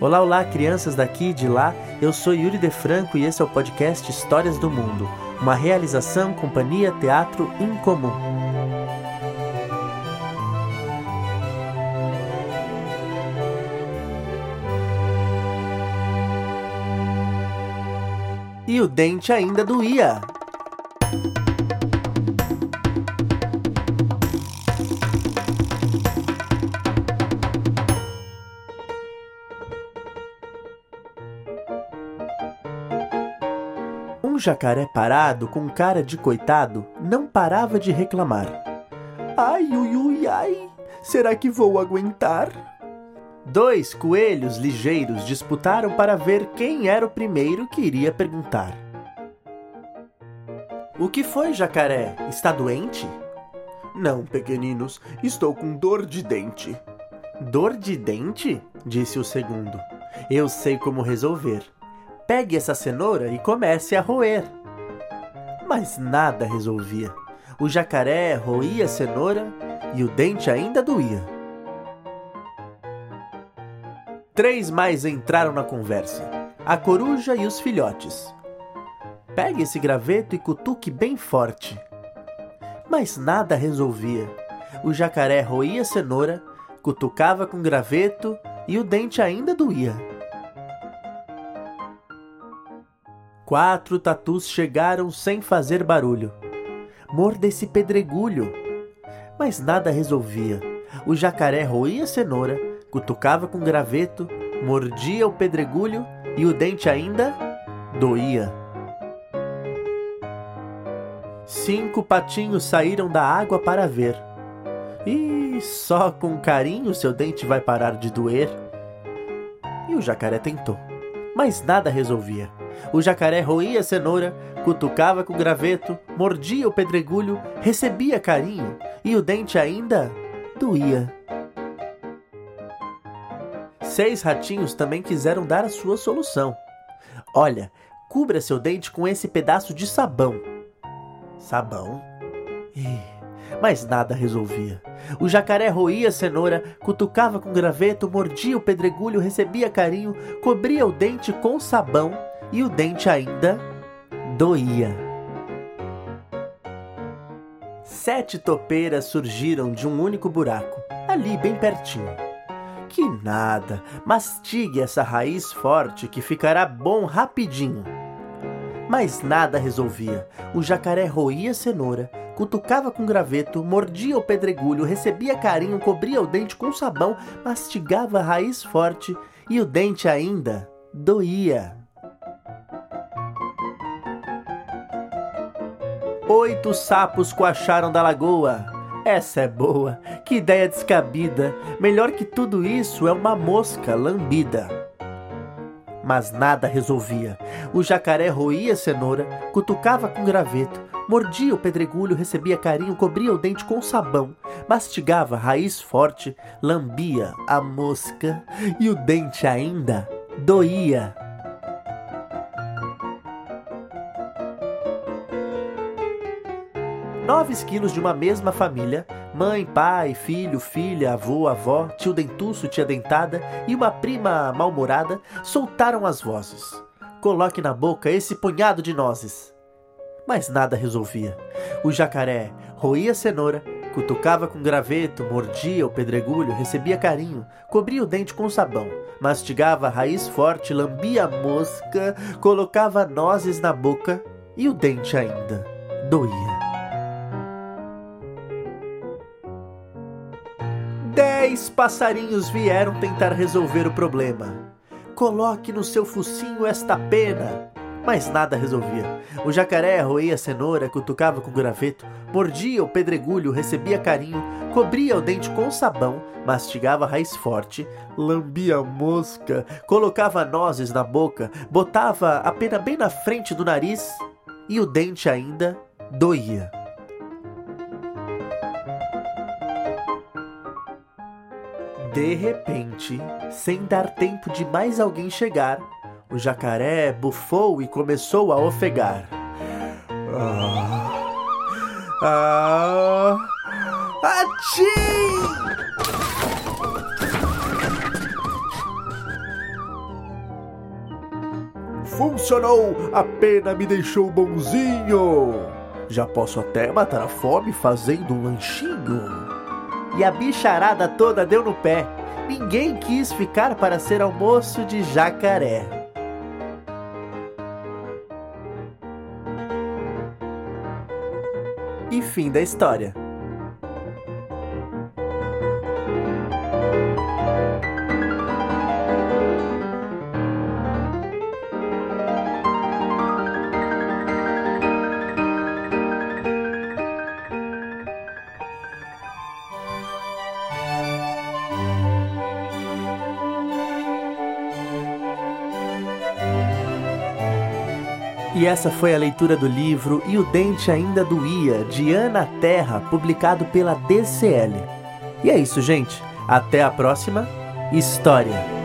Olá, olá, crianças daqui e de lá. Eu sou Yuri De Franco e esse é o podcast Histórias do Mundo, uma realização Companhia Teatro Incomum. E o dente ainda doía. Um jacaré parado, com cara de coitado, não parava de reclamar. Ai, ui, ui, ai, será que vou aguentar? Dois coelhos ligeiros disputaram para ver quem era o primeiro que iria perguntar. O que foi, jacaré? Está doente? Não, pequeninos, estou com dor de dente. Dor de dente? disse o segundo. Eu sei como resolver. Pegue essa cenoura e comece a roer. Mas nada resolvia. O jacaré roía a cenoura e o dente ainda doía. Três mais entraram na conversa: a coruja e os filhotes. Pegue esse graveto e cutuque bem forte. Mas nada resolvia. O jacaré roía a cenoura, cutucava com graveto e o dente ainda doía. Quatro tatus chegaram sem fazer barulho. Morda esse pedregulho. Mas nada resolvia. O jacaré roía a cenoura, cutucava com graveto, mordia o pedregulho e o dente ainda doía. Cinco patinhos saíram da água para ver. E só com carinho seu dente vai parar de doer. E o jacaré tentou, mas nada resolvia. O jacaré roía a cenoura, cutucava com graveto, mordia o pedregulho, recebia carinho e o dente ainda doía. Seis ratinhos também quiseram dar a sua solução. Olha, cubra seu dente com esse pedaço de sabão. Sabão? Ih, mas nada resolvia. O jacaré roía a cenoura, cutucava com graveto, mordia o pedregulho, recebia carinho, cobria o dente com sabão e o dente ainda doía. Sete topeiras surgiram de um único buraco, ali bem pertinho. Que nada, mastigue essa raiz forte que ficará bom rapidinho. Mas nada resolvia. O jacaré roía cenoura, cutucava com graveto, mordia o pedregulho, recebia carinho, cobria o dente com sabão, mastigava a raiz forte e o dente ainda doía. Oito sapos coacharam da lagoa. Essa é boa, que ideia descabida. Melhor que tudo isso é uma mosca lambida. Mas nada resolvia. O jacaré roía cenoura, cutucava com graveto, mordia o pedregulho, recebia carinho, cobria o dente com sabão, mastigava raiz forte, lambia a mosca e o dente ainda doía. Nove esquilos de uma mesma família, mãe, pai, filho, filha, avô, avó, tio dentuço, tia dentada e uma prima mal-humorada, soltaram as vozes. Coloque na boca esse punhado de nozes. Mas nada resolvia. O jacaré roía cenoura, cutucava com graveto, mordia o pedregulho, recebia carinho, cobria o dente com sabão, mastigava a raiz forte, lambia a mosca, colocava nozes na boca e o dente ainda doía. Dez passarinhos vieram tentar resolver o problema. Coloque no seu focinho esta pena. Mas nada resolvia. O jacaré roía a cenoura, cutucava com graveto, mordia o pedregulho, recebia carinho, cobria o dente com sabão, mastigava a raiz forte, lambia a mosca, colocava nozes na boca, botava a pena bem na frente do nariz e o dente ainda doía. De repente, sem dar tempo de mais alguém chegar, o jacaré bufou e começou a ofegar. Ah! Ah! Achim! Funcionou! A pena me deixou bonzinho! Já posso até matar a fome fazendo um lanchinho. E a bicharada toda deu no pé. Ninguém quis ficar para ser almoço de jacaré. E fim da história. E essa foi a leitura do livro E o Dente Ainda Doía, de Ana Terra, publicado pela DCL. E é isso, gente. Até a próxima história.